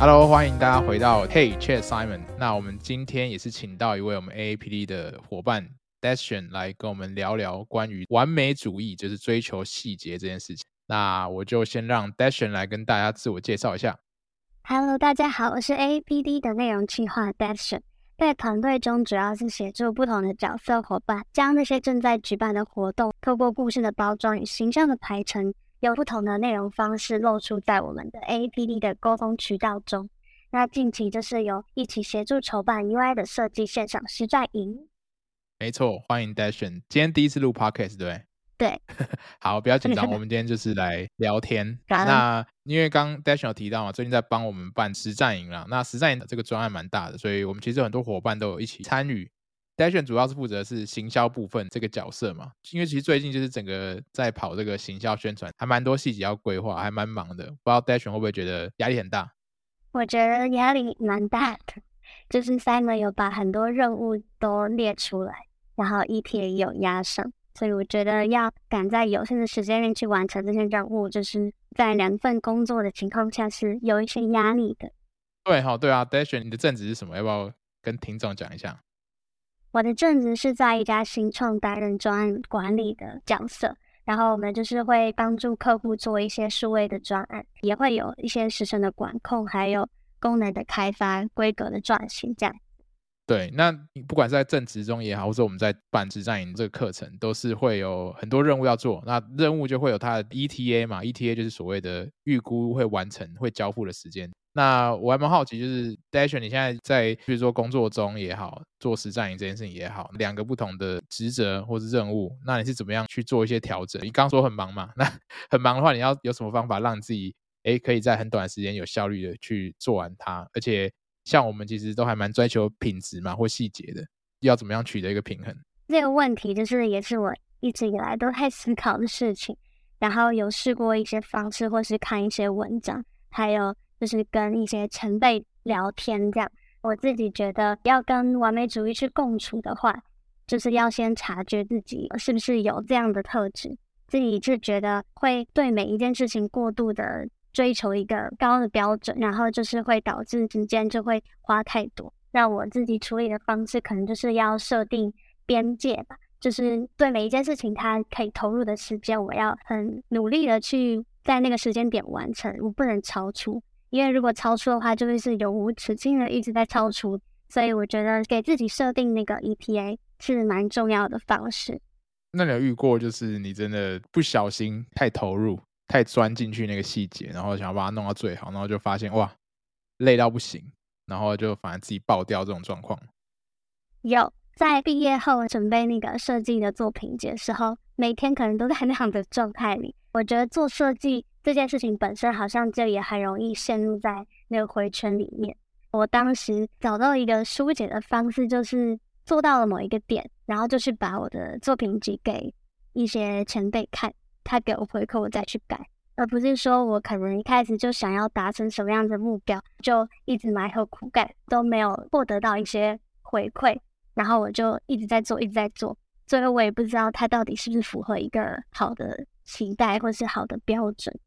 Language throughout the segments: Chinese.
Hello，欢迎大家回到 Hey Chat Simon。那我们今天也是请到一位我们 AAPD 的伙伴 Dashian 来跟我们聊聊关于完美主义，就是追求细节这件事情。那我就先让 Dashian 来跟大家自我介绍一下。Hello，大家好，我是 AAPD 的内容企划 Dashian，在团队中主要是协助不同的角色伙伴，将那些正在举办的活动，透过故事的包装与形象的排成。有不同的内容方式露出在我们的 AAPD 的沟通渠道中。那近期就是由一起协助筹办 UI 的设计线上实战营。没错，欢迎 Dashian。今天第一次录 Podcast，对不对？对。好，不要紧张，我们今天就是来聊天。那因为刚 Dashian 有提到嘛，最近在帮我们办实战营啦。那实战营的这个专案蛮大的，所以我们其实有很多伙伴都有一起参与。Dashian 主要是负责是行销部分这个角色嘛，因为其实最近就是整个在跑这个行销宣传，还蛮多细节要规划，还蛮忙的。不知道 Dashian 会不会觉得压力很大？我觉得压力蛮大的，就是 Simon 有把很多任务都列出来，然后 ETA 也有压上，所以我觉得要赶在有限的时间内去完成这些任务，就是在两份工作的情况下是有一些压力的。对，好，对啊，Dashian 你的正职是什么？要不要跟听众讲一下？我的正职是在一家新创担任专案管理的角色，然后我们就是会帮助客户做一些数位的专案，也会有一些时程的管控，还有功能的开发、规格的转型这样。对，那不管是在正职中也好，或者我们在办实战营这个课程，都是会有很多任务要做。那任务就会有它的 ETA 嘛，ETA 就是所谓的预估会完成、会交付的时间。那我还蛮好奇，就是 Dash，你现在在，比如说工作中也好，做实战营这件事情也好，两个不同的职责或是任务，那你是怎么样去做一些调整？你刚刚说很忙嘛，那 很忙的话，你要有什么方法让自己诶可以在很短的时间有效率的去做完它？而且像我们其实都还蛮追求品质嘛或细节的，要怎么样取得一个平衡？这个问题就是也是我一直以来都在思考的事情，然后有试过一些方式，或是看一些文章，还有。就是跟一些前辈聊天这样，我自己觉得要跟完美主义去共处的话，就是要先察觉自己是不是有这样的特质，自己就觉得会对每一件事情过度的追求一个高的标准，然后就是会导致时间就会花太多。那我自己处理的方式，可能就是要设定边界吧，就是对每一件事情，它可以投入的时间，我要很努力的去在那个时间点完成，我不能超出。因为如果超出的话，就会是永无止境的一直在超出，所以我觉得给自己设定那个 EPA 是蛮重要的方式。那你有遇过就是你真的不小心太投入、太钻进去那个细节，然后想要把它弄到最好，然后就发现哇累到不行，然后就反而自己爆掉这种状况？有，在毕业后准备那个设计的作品集的时候，每天可能都在那样的状态里。我觉得做设计。这件事情本身好像就也很容易陷入在那个回圈里面。我当时找到一个疏解的方式，就是做到了某一个点，然后就去把我的作品集给一些前辈看，他给我回馈，我再去改，而不是说我可能一开始就想要达成什么样的目标，就一直埋头苦干，都没有获得到一些回馈，然后我就一直在做，一直在做，最后我也不知道它到底是不是符合一个好的期待或是好的标准。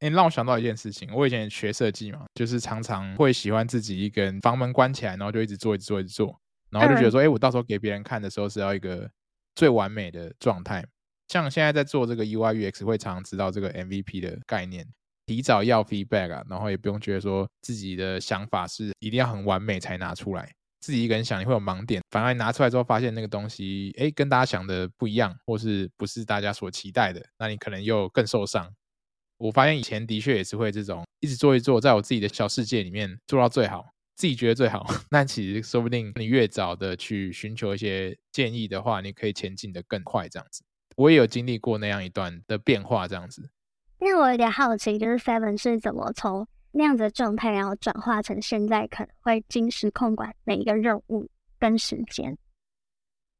哎，让我想到一件事情，我以前学设计嘛，就是常常会喜欢自己一个人房门关起来，然后就一直做，一直做，一直做，然后就觉得说，哎，我到时候给别人看的时候是要一个最完美的状态。像现在在做这个 UI UX，会常常知道这个 MVP 的概念，提早要 feedback 啊，然后也不用觉得说自己的想法是一定要很完美才拿出来，自己一个人想你会有盲点，反而拿出来之后发现那个东西，哎，跟大家想的不一样，或是不是大家所期待的，那你可能又更受伤。我发现以前的确也是会这种一直做一做，在我自己的小世界里面做到最好，自己觉得最好。那其实说不定你越早的去寻求一些建议的话，你可以前进得更快。这样子，我也有经历过那样一段的变化。这样子，那我有点好奇，就是 Seven 是怎么从那样子的状态，然后转化成现在可能会精时控管每一个任务跟时间？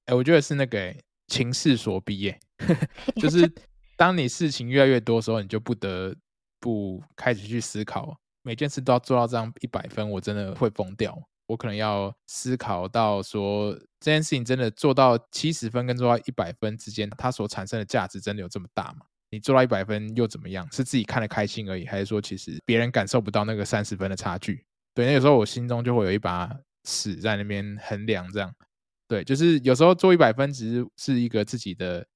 哎、欸，我觉得是那个、欸、情势所逼耶，就 是当你事情越来越多的时候，你就不得不开始去思考，每件事都要做到这样一百分，我真的会疯掉。我可能要思考到说，这件事情真的做到七十分跟做到一百分之间，它所产生的价值真的有这么大吗？你做到一百分又怎么样？是自己看得开心而已，还是说其实别人感受不到那个三十分的差距？对，那有时候我心中就会有一把尺在那边衡量，这样。对，就是有时候做一百分，只是是一个自己的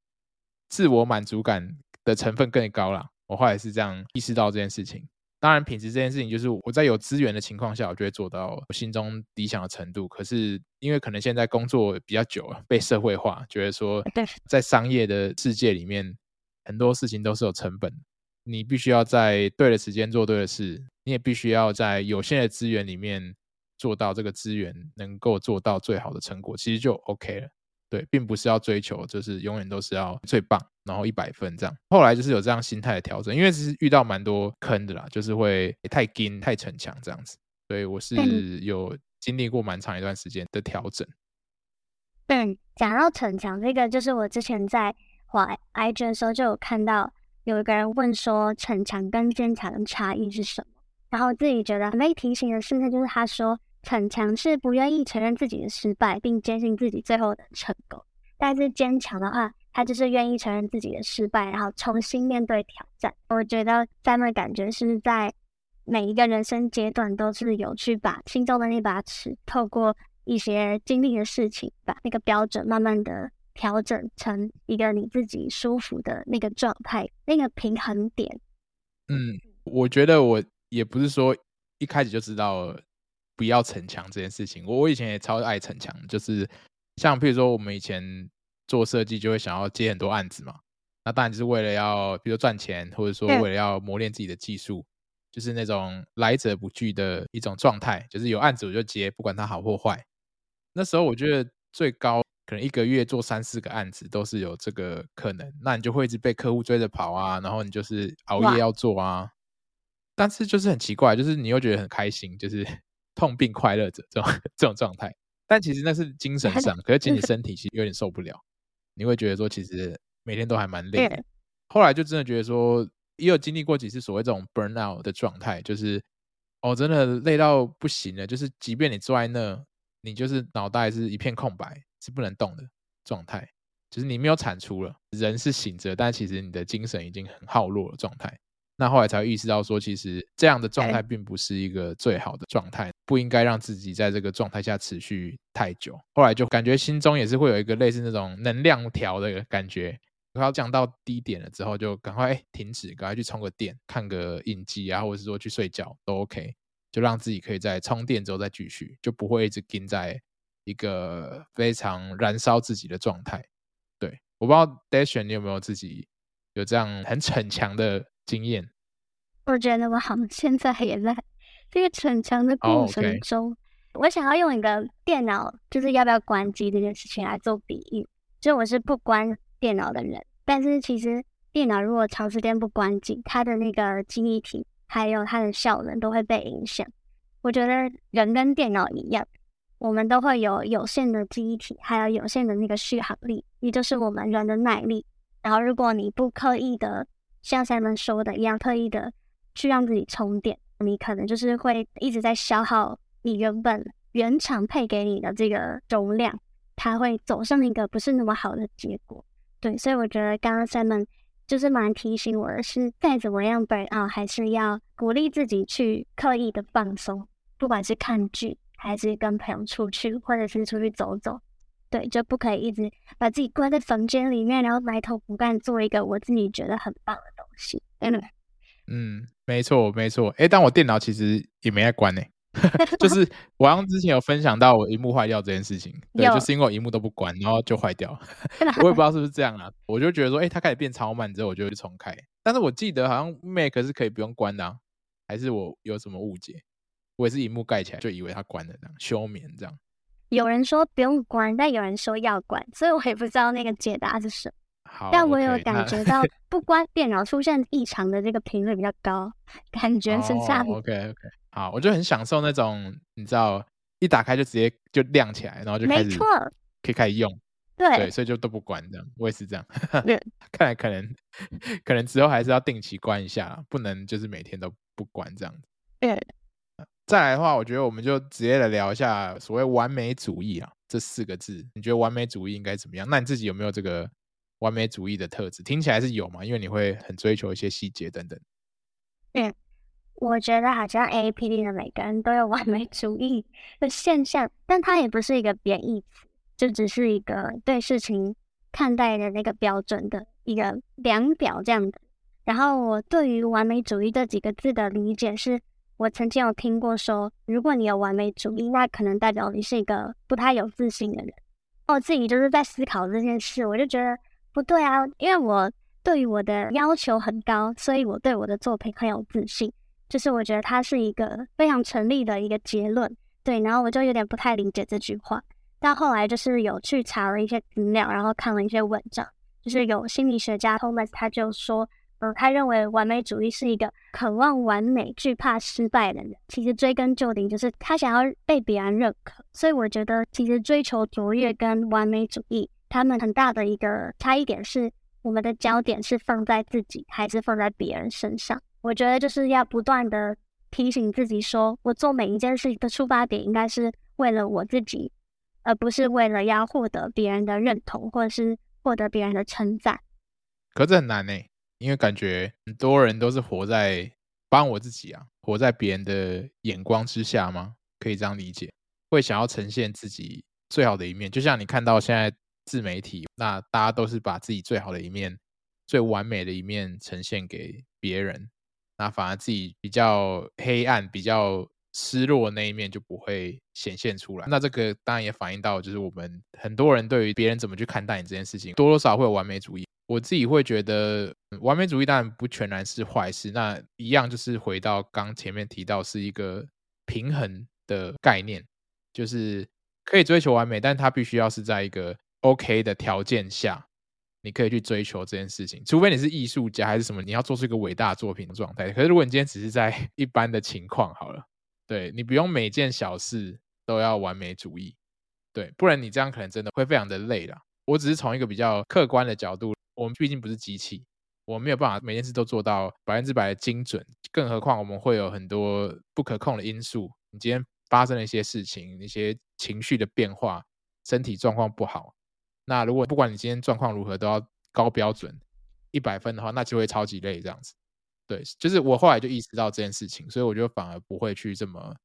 自我满足感的成分更高了。我后来是这样意识到这件事情。当然，品质这件事情，就是我在有资源的情况下，我就会做到我心中理想的程度。可是因为可能现在工作比较久了，被社会化，觉得说在商业的世界里面，很多事情都是有成本。你必须要在对的时间做对的事，你也必须要在有限的资源里面。做到这个资源能够做到最好的成果，其实就 OK 了。对，并不是要追求，就是永远都是要最棒，然后一百分这样。后来就是有这样心态的调整，因为其实遇到蛮多坑的啦，就是会太硬、太逞强这样子。所以我是有经历过蛮长一段时间的调整。嗯，讲到逞强这个，就是我之前在滑 IG 的时候就有看到有一个人问说，逞强跟坚强的差异是什么？然后自己觉得很被提醒的事情就是他说。逞强是不愿意承认自己的失败，并坚信自己最后的成功；但是坚强的话，他就是愿意承认自己的失败，然后重新面对挑战。我觉得 Simon 感觉是在每一个人生阶段都是有去把心中的那把尺，透过一些经历的事情，把那个标准慢慢的调整成一个你自己舒服的那个状态，那个平衡点。嗯，我觉得我也不是说一开始就知道。不要逞强这件事情，我我以前也超爱逞强，就是像譬如说我们以前做设计就会想要接很多案子嘛，那当然就是为了要比如说赚钱，或者说为了要磨练自己的技术，就是那种来者不拒的一种状态，就是有案子我就接，不管它好或坏。那时候我觉得最高可能一个月做三四个案子都是有这个可能，那你就会一直被客户追着跑啊，然后你就是熬夜要做啊，但是就是很奇怪，就是你又觉得很开心，就是。痛并快乐着这种 这种状态，但其实那是精神上，可是其实你身体其实有点受不了，你会觉得说其实每天都还蛮累的。后来就真的觉得说，也有经历过几次所谓这种 burn out 的状态，就是哦真的累到不行了，就是即便你坐在那，你就是脑袋是一片空白，是不能动的状态，就是你没有产出了，人是醒着，但其实你的精神已经很耗弱的状态。那后来才会意识到，说其实这样的状态并不是一个最好的状态，不应该让自己在这个状态下持续太久。后来就感觉心中也是会有一个类似那种能量条的感觉，快要降到低点了之后，就赶快停止，赶快去充个电，看个影集啊，或者是说去睡觉都 OK，就让自己可以在充电之后再继续，就不会一直跟在一个非常燃烧自己的状态。对，我不知道 Dash 你有没有自己有这样很逞强的经验，我觉得我好像现在也在这个逞强的过程中。Oh, okay. 我想要用一个电脑，就是要不要关机这件事情来做比喻。就我是不关电脑的人，但是其实电脑如果长时间不关机，它的那个记忆体还有它的效能都会被影响。我觉得人跟电脑一样，我们都会有有限的记忆体，还有有限的那个续航力，也就是我们人的耐力。然后如果你不刻意的像 Simon 说的一样，特意的去让自己充电，你可能就是会一直在消耗你原本原厂配给你的这个容量，它会走上一个不是那么好的结果。对，所以我觉得刚刚 Simon 就是蛮提醒我的是，再怎么样 burn out，还是要鼓励自己去刻意的放松，不管是看剧，还是跟朋友出去，或者是出去走走。对，就不可以一直把自己关在房间里面，然后埋头苦干，做一个我自己觉得很棒的东西。嗯，嗯，没错，没错。哎，但我电脑其实也没在关呢，就是 我好像之前有分享到我荧幕坏掉这件事情，对，就是因为我荧幕都不关，然后就坏掉。我也不知道是不是这样啊，我就觉得说，哎，它开始变超慢之后，我就会重开。但是我记得好像 Mac 是可以不用关的啊，还是我有什么误解？我也是萤幕盖起来就以为它关了，这样休眠这样。有人说不用关，但有人说要关，所以我也不知道那个解答是什么。好，但我有感觉到，不关电脑出现异常的这个频率比较高，感觉是这样。哦、OK OK，好，我就很享受那种，你知道，一打开就直接就亮起来，然后就开始，可以开始用。对对，所以就都不关这样，我也是这样。看来可能 可能之后还是要定期关一下，不能就是每天都不关这样子。对。再来的话，我觉得我们就直接来聊一下所谓完美主义啊这四个字。你觉得完美主义应该怎么样？那你自己有没有这个完美主义的特质？听起来是有嘛，因为你会很追求一些细节等等。嗯，我觉得好像 AAPD 的每个人都有完美主义的现象，但它也不是一个贬义词，就只是一个对事情看待的那个标准的一个量表这样的。然后我对于完美主义这几个字的理解是。我曾经有听过说，如果你有完美主义，那可能代表你是一个不太有自信的人。我自己就是在思考这件事，我就觉得不对啊，因为我对于我的要求很高，所以我对我的作品很有自信。就是我觉得它是一个非常成立的一个结论，对。然后我就有点不太理解这句话，但后来就是有去查了一些资料，然后看了一些文章，就是有心理学家 Thomas 他就说。嗯，他认为完美主义是一个渴望完美、惧怕失败的人。其实追根究底，就是他想要被别人认可。所以我觉得，其实追求卓越跟完美主义，他们很大的一个差异点是，我们的焦点是放在自己，还是放在别人身上？我觉得就是要不断的提醒自己说，我做每一件事情的出发点应该是为了我自己，而不是为了要获得别人的认同，或者是获得别人的称赞。可是很难呢、因为感觉很多人都是活在帮我自己啊，活在别人的眼光之下吗？可以这样理解，会想要呈现自己最好的一面。就像你看到现在自媒体，那大家都是把自己最好的一面、最完美的一面呈现给别人，那反而自己比较黑暗、比较失落的那一面就不会显现出来。那这个当然也反映到，就是我们很多人对于别人怎么去看待你这件事情，多多少少会有完美主义。我自己会觉得，完美主义当然不全然是坏事。那一样就是回到刚前面提到，是一个平衡的概念，就是可以追求完美，但它必须要是在一个 OK 的条件下，你可以去追求这件事情。除非你是艺术家还是什么，你要做出一个伟大作品的状态。可是如果你今天只是在 一般的情况好了，对，你不用每件小事都要完美主义，对，不然你这样可能真的会非常的累了。我只是从一个比较客观的角度。我们毕竟不是机器，我们没有办法每件事都做到百分之百的精准，更何况我们会有很多不可控的因素。你今天发生了一些事情，一些情绪的变化，身体状况不好，那如果不管你今天状况如何都要高标准一百分的话，那就会超级累这样子。对，就是我后来就意识到这件事情，所以我就反而不会去这么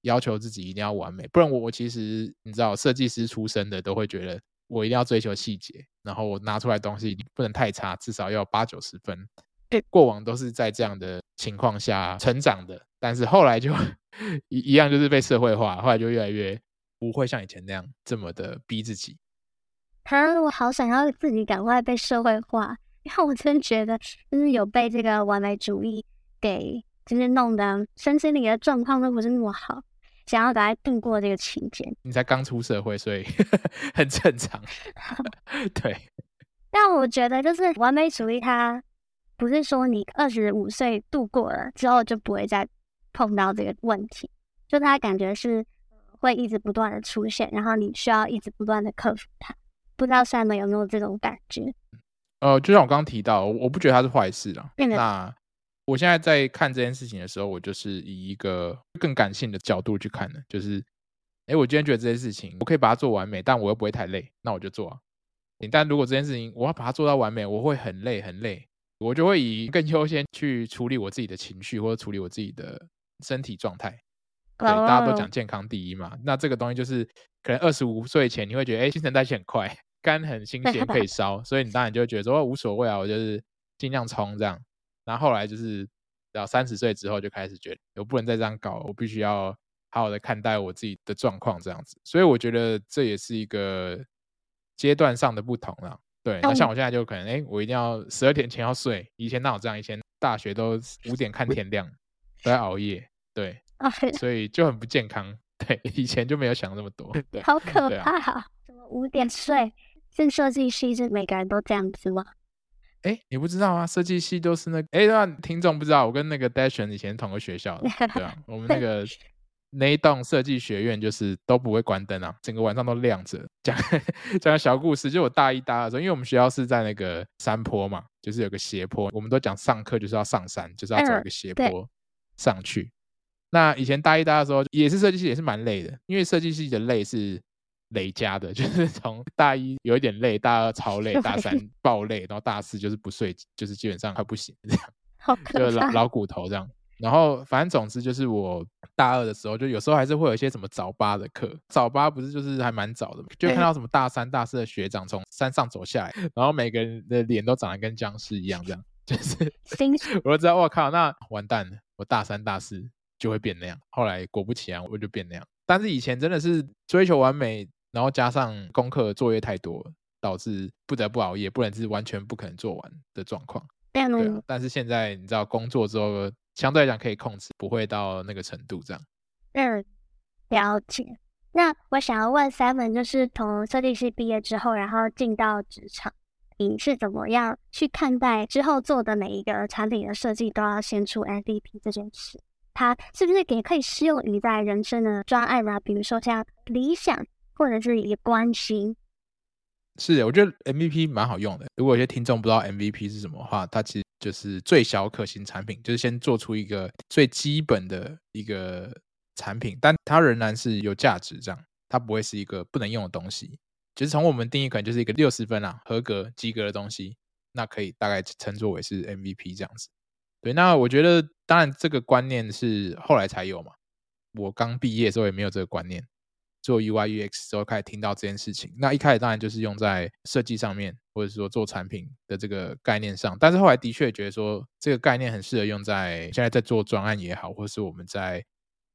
要求自己一定要完美。不然我我其实你知道，设计师出身的都会觉得。我一定要追求细节，然后我拿出来东西不能太差，至少要八九十分。哎，过往都是在这样的情况下成长的，但是后来就 一一样，就是被社会化，后来就越来越不会像以前那样这么的逼自己。可是我好想要自己赶快被社会化，因为我真觉得就是有被这个完美主义给就是弄得身心灵的状况都不是那么好。想要赶快度过这个期间，你才刚出社会，所以 很正常。对，但我觉得就是完美主义，它不是说你二十五岁度过了之后就不会再碰到这个问题，就它感觉是会一直不断的出现，然后你需要一直不断的克服它。不知道 Sam 有没有这种感觉？呃，就像我刚刚提到，我不觉得它是坏事啦。那我现在在看这件事情的时候，我就是以一个更感性的角度去看的，就是，哎，我今天觉得这件事情，我可以把它做完美，但我又不会太累，那我就做啊。但如果这件事情我要把它做到完美，我会很累很累，我就会以更优先去处理我自己的情绪或者处理我自己的身体状态。对，大家都讲健康第一嘛，那这个东西就是可能二十五岁前你会觉得，哎，新陈代谢很快，肝很新鲜可以烧，所以你当然就会觉得说无所谓啊，我就是尽量冲这样。然后后来就是到三十岁之后就开始觉得我不能再这样搞，我必须要好好的看待我自己的状况这样子。所以我觉得这也是一个阶段上的不同了。对，那像我现在就可能，哎，我一定要十二点前要睡。以前那有这样？以前大学都五点看天亮，都在熬夜。对，所以就很不健康。对，以前就没有想那么多。好可怕啊！怎么五点睡？是设计系是每个人都这样子吗？哎，你不知道吗？设计系都是那个……哎，那听众不知道，我跟那个 Dashen 以前同个学校的，对啊，我们那个那一栋设计学院就是都不会关灯啊，整个晚上都亮着。讲讲个小故事，就我大一、大二的时候，因为我们学校是在那个山坡嘛，就是有个斜坡，我们都讲上课就是要上山，就是要走一个斜坡上去。那以前大一、大二的时候，也是设计系，也是蛮累的，因为设计系的累是。累加的，就是从大一有一点累，大二超累，大三爆累，然后大四就是不睡，就是基本上快不行这样，就老老骨头这样。然后反正总之就是我大二的时候，就有时候还是会有一些什么早八的课，早八不是就是还蛮早的嘛，就看到什么大三、大四的学长从山上走下来，然后每个人的脸都长得跟僵尸一样，这样就是，我就知道我靠，那完蛋了，我大三、大四就会变那样。后来果不其然，我就变那样。但是以前真的是追求完美。然后加上功课作业太多，导致不得不熬夜，不然是完全不可能做完的状况。对啊，但是现在你知道工作之后，相对来讲可以控制，不会到那个程度这样。嗯，了解。那我想要问 Simon，就是从设计系毕业之后，然后进到职场，你是怎么样去看待之后做的每一个产品的设计都要先出 MVP 这件事？它是不是也可以适用于在人生的专案啊？比如说像理想。或者是一个关系，是的，我觉得 MVP 蛮好用的。如果有些听众不知道 MVP 是什么的话，它其实就是最小可行产品，就是先做出一个最基本的一个产品，但它仍然是有价值，这样它不会是一个不能用的东西。就是从我们定义，可能就是一个六十分啊，合格及格的东西，那可以大概称作为是 MVP 这样子。对，那我觉得当然这个观念是后来才有嘛，我刚毕业的时候也没有这个观念。做 UI UX 之后开始听到这件事情，那一开始当然就是用在设计上面，或者说做产品的这个概念上。但是后来的确觉得说这个概念很适合用在现在在做专案也好，或者是我们在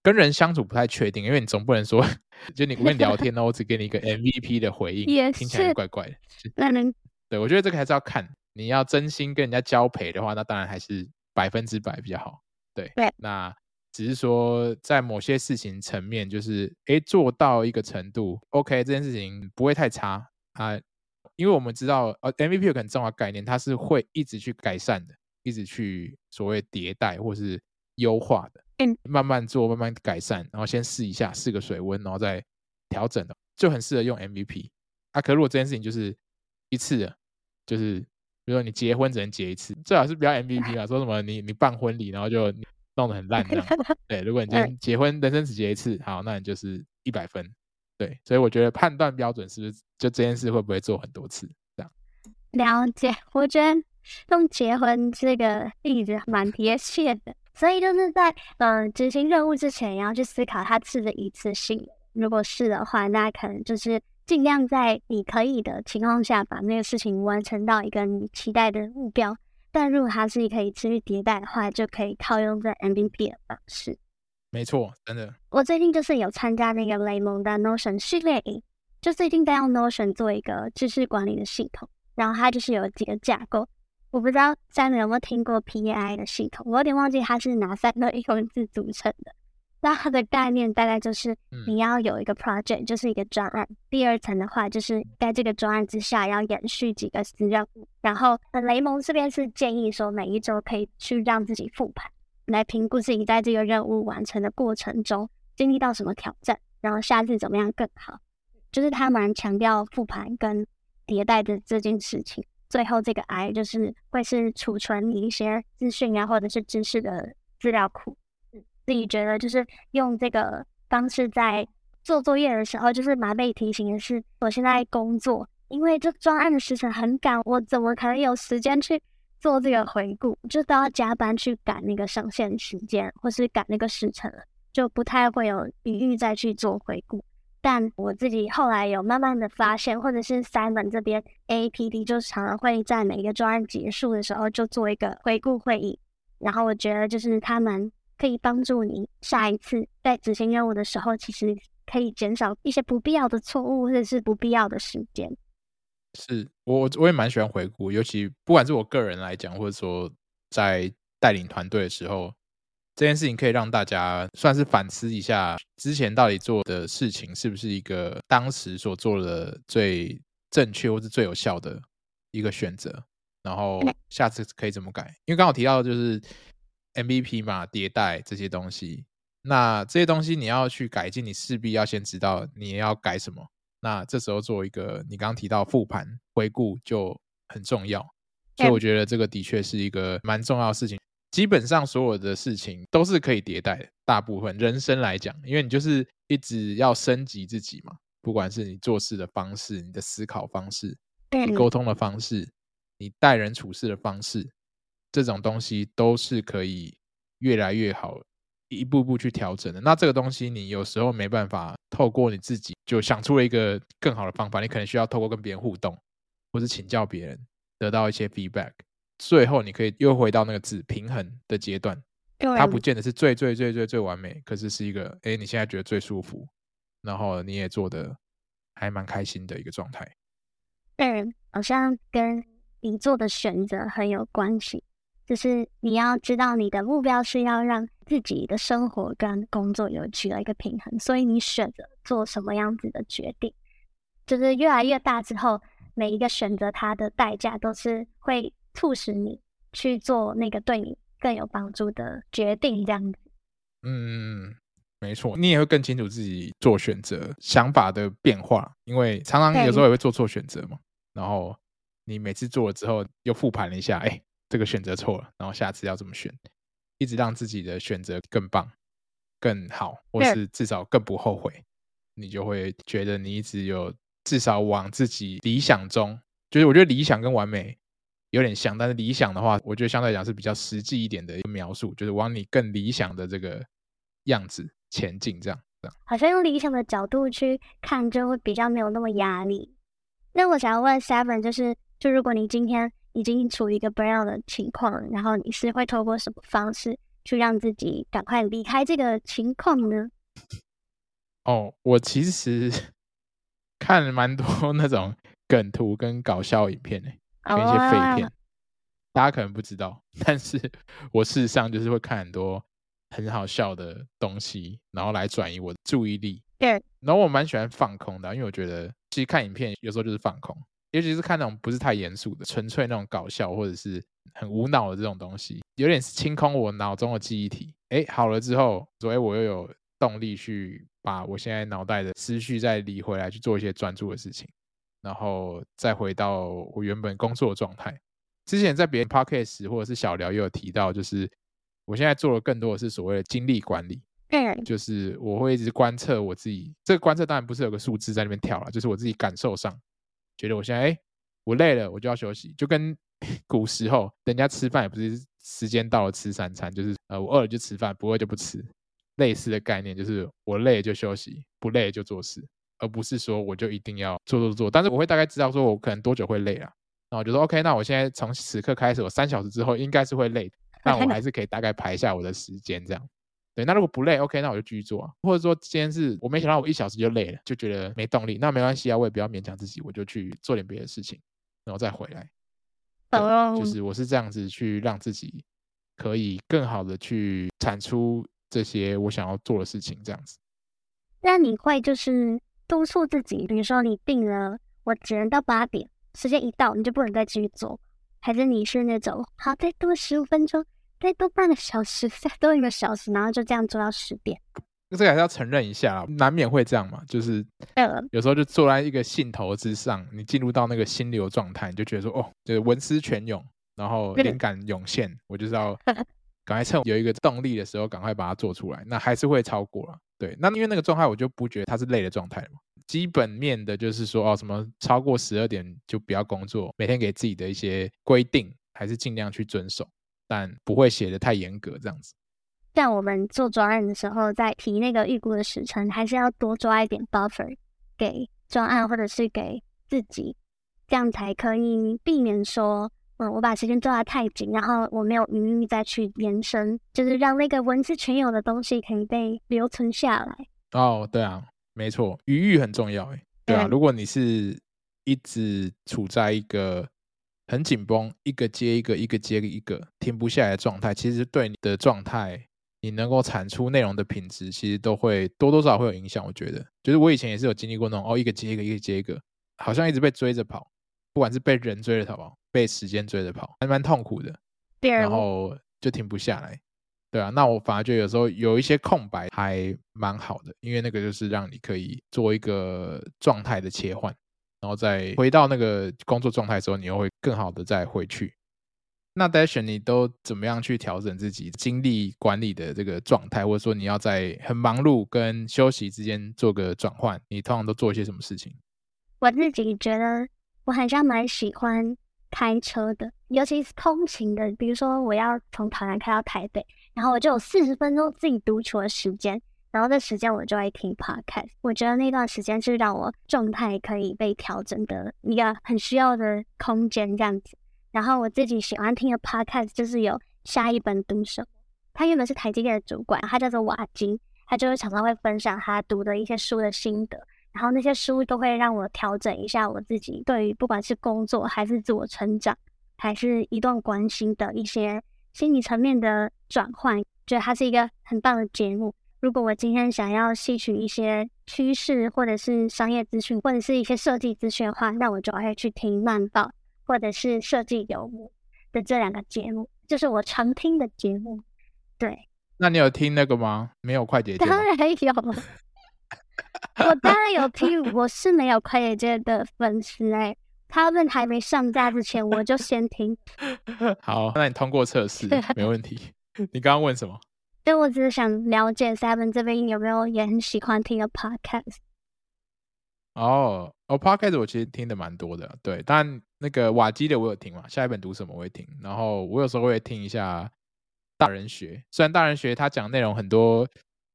跟人相处不太确定，因为你总不能说就你跟你聊天呢，我只给你一个 MVP 的回应，也听起来怪怪的。那能对，我觉得这个还是要看，你要真心跟人家交陪的话，那当然还是百分之百比较好。对对，那。只是说，在某些事情层面，就是诶做到一个程度，OK，这件事情不会太差啊，因为我们知道，呃，MVP 有个很重要的概念，它是会一直去改善的，一直去所谓迭代或是优化的，嗯，慢慢做，慢慢改善，然后先试一下，试个水温，然后再调整的，就很适合用 MVP。啊，可如果这件事情就是一次的，就是比如说你结婚只能结一次，最好是不要 MVP 啊，说什么你你办婚礼，然后就。弄得很烂这样，对。如果你今天结婚，人生只结一次，好，那你就是一百分。对，所以我觉得判断标准是不是就这件事会不会做很多次这样？了解，我觉得用结婚这个例子蛮贴切的。所以就是在嗯执行任务之前，也要去思考它是的一次性。如果是的话，那可能就是尽量在你可以的情况下，把那个事情完成到一个你期待的目标。但如果它是可以持续迭代的话，就可以套用在 MVP 的方式。没错，真的。我最近就是有参加那个雷蒙的 Notion 系列营，就最近在用 Notion 做一个知识管理的系统，然后它就是有几个架构。我不知道三位有没有听过 PAI 的系统，我有点忘记它是哪三个英文字组成的。那它的概念大概就是你要有一个 project，就是一个专案。第二层的话，就是在这个专案之下要延续几个子任务。然后雷蒙这边是建议说，每一周可以去让自己复盘，来评估自己在这个任务完成的过程中经历到什么挑战，然后下次怎么样更好。就是他蛮强调复盘跟迭代的这件事情。最后这个 I 就是会是储存你一些资讯啊，或者是知识的资料库。自己觉得就是用这个方式在做作业的时候，就是蛮被提醒的是，我现在工作，因为这专案的时程很赶，我怎么可能有时间去做这个回顾？就都要加班去赶那个上线时间，或是赶那个时程了，就不太会有余裕再去做回顾。但我自己后来有慢慢的发现，或者是 Simon 这边 A P D 就常常会在每个专案结束的时候就做一个回顾会议，然后我觉得就是他们。可以帮助你下一次在执行任务的时候，其实可以减少一些不必要的错误或者是不必要的时间。是我我也蛮喜欢回顾，尤其不管是我个人来讲，或者说在带领团队的时候，这件事情可以让大家算是反思一下之前到底做的事情是不是一个当时所做的最正确或是最有效的一个选择，然后下次可以怎么改？因为刚好提到就是 MVP 嘛，迭代这些东西，那这些东西你要去改进，你势必要先知道你要改什么。那这时候做一个你刚刚提到复盘回顾就很重要，所以我觉得这个的确是一个蛮重要的事情。基本上所有的事情都是可以迭代的，大部分人生来讲，因为你就是一直要升级自己嘛，不管是你做事的方式、你的思考方式、你沟通的方式、你待人处事的方式，这种东西都是可以越来越好，一步步去调整的。那这个东西你有时候没办法透过你自己就想出了一个更好的方法，你可能需要透过跟别人互动，或是请教别人，得到一些 feedback。最后，你可以又回到那个字平衡的阶段，它不见得是最最最最最完美，可是是一个哎，你现在觉得最舒服，然后你也做的还蛮开心的一个状态。对，好像跟你做的选择很有关系，就是你要知道你的目标是要让自己的生活跟工作有取得一个平衡，所以你选择做什么样子的决定，就是越来越大之后，每一个选择它的代价都是会。促使你去做那个对你更有帮助的决定，这样子。嗯，没错，你也会更清楚自己做选择想法的变化，因为常常有时候也会做错选择嘛。然后你每次做了之后，又复盘了一下，哎，这个选择错了，然后下次要怎么选，一直让自己的选择更棒、更好，或是至少更不后悔，你就会觉得你一直有至少往自己理想中，就是我觉得理想跟完美。有点像，但是理想的话，我觉得相对来讲是比较实际一点的一个描述，就是往你更理想的这个样子前进，这样这样。好像用理想的角度去看，就会比较没有那么压力。那我想要问 Seven，就是就如果你今天已经处于一个 burnout 的情况，然后你是会透过什么方式去让自己赶快离开这个情况呢？哦，我其实 看了蛮多 那种梗图跟搞笑影片诶。跟一些废片，大家可能不知道，但是我事实上就是会看很多很好笑的东西，然后来转移我的注意力。对，然后我蛮喜欢放空的，因为我觉得其实看影片有时候就是放空，尤其是看那种不是太严肃的，纯粹那种搞笑或者是很无脑的这种东西，有点是清空我脑中的记忆体。哎，好了之后，所以我又有动力去把我现在脑袋的思绪再理回来，去做一些专注的事情。然后再回到我原本工作的状态。之前在别人 podcast 或者是小聊也有提到，就是我现在做的更多的是所谓的精力管理。嗯，就是我会一直观测我自己。这个观测当然不是有个数字在那边跳了，就是我自己感受上觉得我现在哎，我累了，我就要休息。就跟 古时候人家吃饭也不是时间到了吃三餐，就是呃我饿了就吃饭，不饿就不吃。类似的概念就是我累就休息，不累就做事。而不是说我就一定要做做做，但是我会大概知道说我可能多久会累啊，那我就说 OK，那我现在从此刻开始，我三小时之后应该是会累，但我还是可以大概排一下我的时间这样。对，那如果不累，OK，那我就继续做啊。或者说今天是我没想到我一小时就累了，就觉得没动力，那没关系啊，我也不要勉强自己，我就去做点别的事情，然后再回来。对，就是我是这样子去让自己可以更好的去产出这些我想要做的事情，这样子。那你会就是。督促自己，比如说你定了，我只能到八点，时间一到你就不能再继续做，还是你是那种好，再多十五分钟，再多半个小时，再多一个小时，然后就这样做到十点。这个还是要承认一下，难免会这样嘛，就是有时候就坐在一个兴头之上，你进入到那个心流状态，你就觉得说哦，就是文思泉涌，然后灵感涌现，我就是要 赶快趁有一个动力的时候，赶快把它做出来，那还是会超过了。对，那因为那个状态，我就不觉得它是累的状态嘛。基本面的就是说，哦，什么超过十二点就不要工作，每天给自己的一些规定，还是尽量去遵守，但不会写的太严格这样子。像我们做专案的时候，在提那个预估的时程，还是要多抓一点 buffer 给专案或者是给自己，这样才可以避免说。嗯，我把时间抓得太紧，然后我没有余裕再去延伸，就是让那个文字全有的东西可以被留存下来。哦，对啊，没错，余裕很重要，哎，对啊，如果你是一直处在一个很紧绷，一个接一个，一个接一个，停不下来的状态，其实对你的状态，你能够产出内容的品质，其实都会多多少少会有影响。我觉得，就是我以前也是有经历过那种，哦，一个接一个，一个接一个。好像一直被追着跑，不管是被人追着跑，被时间追着跑，还蛮痛苦的。然后就停不下来。对啊，那我反而觉得有时候有一些空白还蛮好的，因为那个就是让你可以做一个状态的切换，然后再回到那个工作状态的时候，你又会更好的再回去。那 d a s h 你都怎么样去调整自己精力管理的这个状态，或者说你要在很忙碌跟休息之间做个转换，你通常都做一些什么事情？我自己觉得我好像蛮喜欢开车的，尤其是通勤的，比如说我要从台南开到台北。然后我就有四十分钟自己独处的时间，然后这时间我就会听 podcast。我觉得那段时间是让我状态可以被调整的一个很需要的空间，这样子。然后我自己喜欢听的 podcast 就是有下一本读什么，他原本是台积电的主管，他叫做瓦金，他就会常常会分享他读的一些书的心得。然后那些书都会让我调整一下我自己对于不管是工作还是自我成长，还是一段关系的一些。心理层面的转换，觉得它是一个很棒的节目。如果我今天想要吸取一些趋势，或者是商业资讯，或者是一些设计资讯的话，那我就会去听慢报，或者是设计游牧的这两个节目，就是我常听的节目。对，那你有听那个吗？没有快捷键？当然有，我当然有听。我是没有快捷键的粉丝哎。他们还没上架之前，我就先听。好，那你通过测试，没问题。你刚刚问什么？对，我只是想了解 Seven 这边有没有也很喜欢听的 podcast。哦，哦，podcast 我其实听的蛮多的，对。但那个瓦基的我有听嘛，下一本读什么我会听。然后我有时候会听一下大人学，虽然大人学他讲内容很多。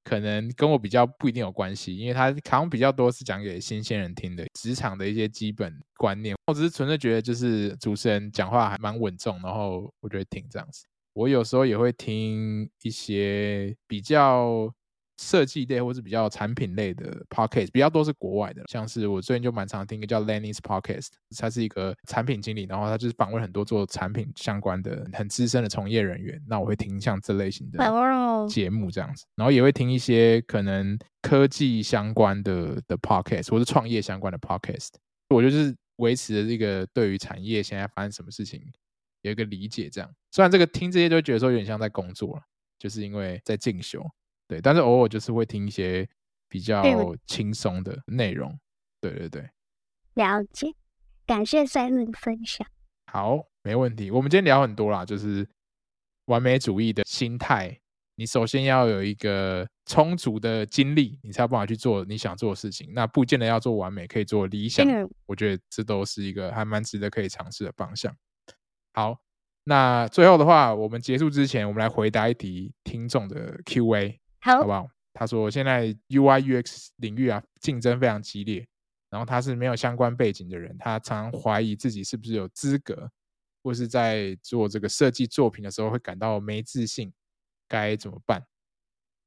可能跟我比较不一定有关系，因为他可能比较多是讲给新鲜人听的职场的一些基本观念。我只是纯粹觉得就是主持人讲话还蛮稳重，然后我觉得挺这样子。我有时候也会听一些比较。设计类或是比较产品类的 podcast 比较多是国外的，像是我最近就蛮常听一个叫 Lenny's Podcast，他是一个产品经理，然后他就是访问很多做产品相关的很资深的从业人员，那我会听像这类型的节目这样子，然后也会听一些可能科技相关的的 podcast 或是创业相关的 podcast，我就是维持了这个对于产业现在发生什么事情有一个理解，这样虽然这个听这些就觉得说有点像在工作了，就是因为在进修。对，但是偶尔就是会听一些比较轻松的内容。对对对，了解，感谢 Simon 分享。好，没问题。我们今天聊很多啦，就是完美主义的心态。你首先要有一个充足的精力，你才有办法去做你想做的事情。那不见得要做完美，可以做理想。我觉得这都是一个还蛮值得可以尝试的方向。好，那最后的话，我们结束之前，我们来回答一题听众的 Q&A。好好不好？他说现在 UI UX 领域啊，竞争非常激烈，然后他是没有相关背景的人，他常常怀疑自己是不是有资格，或是在做这个设计作品的时候会感到没自信，该怎么办？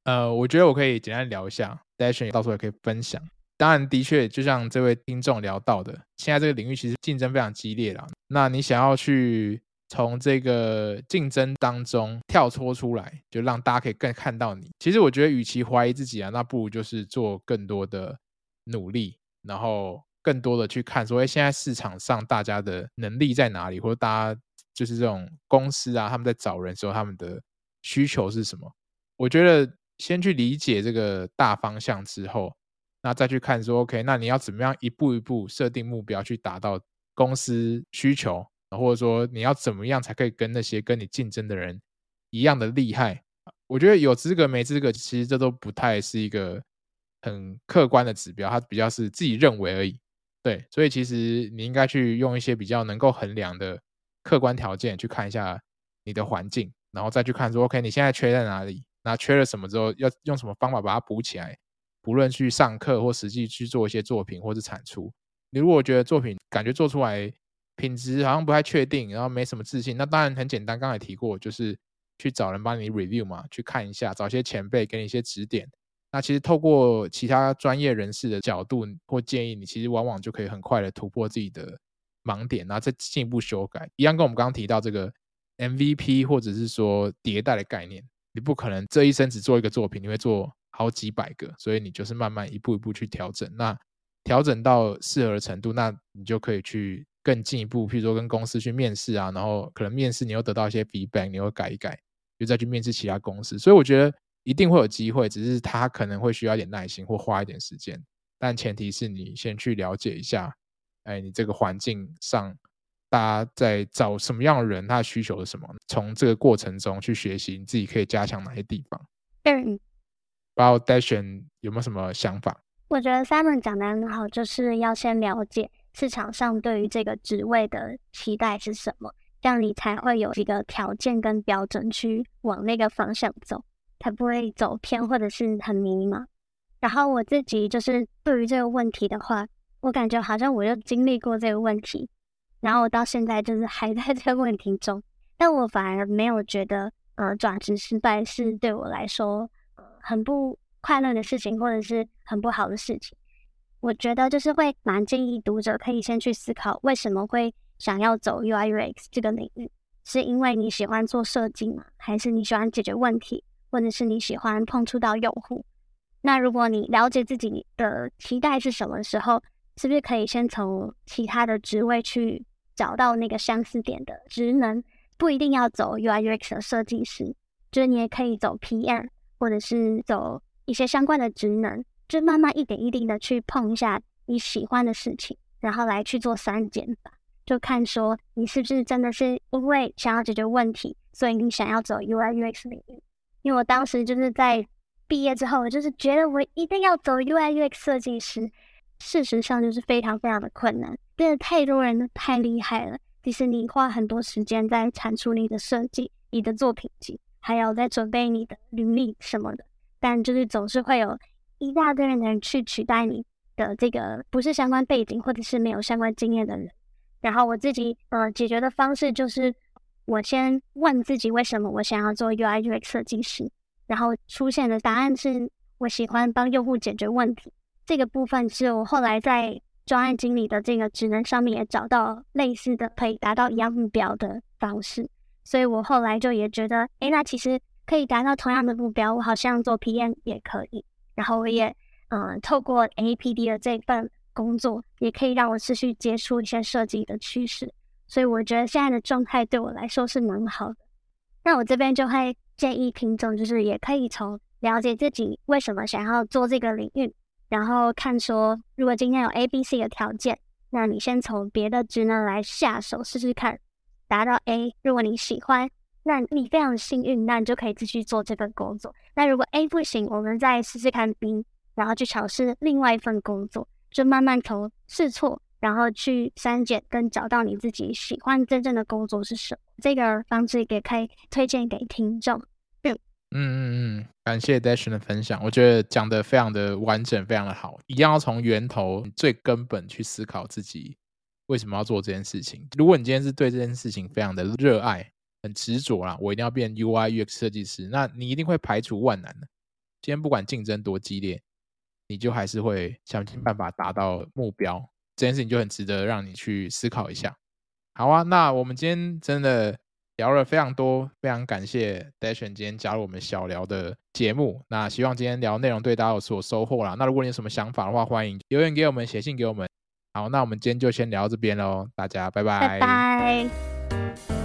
呃，我觉得我可以简单聊一下，Dashen 到时候也可以分享。当然，的确就像这位听众聊到的，现在这个领域其实竞争非常激烈了。那你想要去从这个竞争当中跳脱出来，就让大家可以更看到你。其实我觉得，与其怀疑自己啊，那不如就是做更多的努力，然后更多的去看说，哎，现在市场上大家的能力在哪里，或者大家就是这种公司啊，他们在找人的时候，他们的需求是什么？我觉得先去理解这个大方向之后，那再去看说，OK，那你要怎么样一步一步设定目标，去达到公司需求。或者说你要怎么样才可以跟那些跟你竞争的人一样的厉害？我觉得有资格没资格，其实这都不太是一个很客观的指标，它比较是自己认为而已。对，所以其实你应该去用一些比较能够衡量的客观条件去看一下你的环境，然后再去看说，OK，你现在缺在哪里？那缺了什么之后，要用什么方法把它补起来？不论去上课或实际去做一些作品或是产出，你如果觉得作品感觉做出来，品质好像不太确定，然后没什么自信。那当然很简单，刚才提过，就是去找人帮你 review 嘛，去看一下，找些前辈给你一些指点。那其实透过其他专业人士的角度或建议，你其实往往就可以很快的突破自己的盲点，然后再进一步修改。一样跟我们刚刚提到这个 MVP 或者是说迭代的概念，你不可能这一生只做一个作品，你会做好几百个，所以你就是慢慢一步一步去调整。那调整到适合的程度，那你就可以去更进一步，譬如说跟公司去面试啊，然后可能面试你又得到一些 feedback，你又改一改，就再去面试其他公司。所以我觉得一定会有机会，只是他可能会需要一点耐心或花一点时间，但前提是你先去了解一下，哎，你这个环境上大家在找什么样的人，他的需求是什么，从这个过程中去学习，你自己可以加强哪些地方。嗯，包，Dash，有没有什么想法？我觉得 Simon 讲的很好，就是要先了解市场上对于这个职位的期待是什么，这样你才会有一个条件跟标准去往那个方向走，才不会走偏或者是很迷茫。然后我自己就是对于这个问题的话，我感觉好像我又经历过这个问题，然后我到现在就是还在这个问题中，但我反而没有觉得呃转职失败是对我来说很不。快乐的事情，或者是很不好的事情，我觉得就是会蛮建议读者可以先去思考，为什么会想要走 UI UX 这个领域？是因为你喜欢做设计吗？还是你喜欢解决问题，或者是你喜欢碰触到用户？那如果你了解自己的期待是什么时候，是不是可以先从其他的职位去找到那个相似点的职能？不一定要走 UI UX 的设计师，就是你也可以走 PM，或者是走。一些相关的职能，就慢慢一点一滴的去碰一下你喜欢的事情，然后来去做筛检法，就看说你是不是真的是因为想要解决问题，所以你想要走 UI UX 领域。因为我当时就是在毕业之后，我就是觉得我一定要走 UI UX 设计师，事实上就是非常非常的困难，真的太多人太厉害了。其实你花很多时间在产出你的设计、你的作品集，还有在准备你的履历什么的。但就是总是会有一大堆人去取代你的这个不是相关背景或者是没有相关经验的人。然后我自己呃解决的方式就是，我先问自己为什么我想要做 UI UX 设计师，然后出现的答案是我喜欢帮用户解决问题。这个部分是我后来在专案经理的这个职能上面也找到类似的可以达到一样目标的方式，所以我后来就也觉得，诶，那其实。可以达到同样的目标，我好像做 PM 也可以。然后我也嗯，透过 APD 的这份工作，也可以让我持续接触一些设计的趋势。所以我觉得现在的状态对我来说是蛮好的。那我这边就会建议听众，就是也可以从了解自己为什么想要做这个领域，然后看说，如果今天有 A、B、C 的条件，那你先从别的职能来下手试试看，达到 A，如果你喜欢。那你非常幸运，那你就可以继续做这份工作。那如果 A 不行，我们再试试看 B，然后去尝试另外一份工作，就慢慢从试错，然后去筛检跟找到你自己喜欢真正的工作是什么。这个方式也可以推荐给听众。嗯嗯嗯，感谢 Dash 的分享，我觉得讲得非常的完整，非常的好。一定要从源头最根本去思考自己为什么要做这件事情。如果你今天是对这件事情非常的热爱，很执着啦，我一定要变 UI UX 设计师。那你一定会排除万难的。今天不管竞争多激烈，你就还是会想尽办法达到目标。这件事情就很值得让你去思考一下。好啊，那我们今天真的聊了非常多，非常感谢 DASHON 今天加入我们小聊的节目。那希望今天聊内容对大家有所收获啦。那如果你有什么想法的话，欢迎留言给我们，写信给我们。好那我们今天就先聊这边喽大家拜拜拜拜。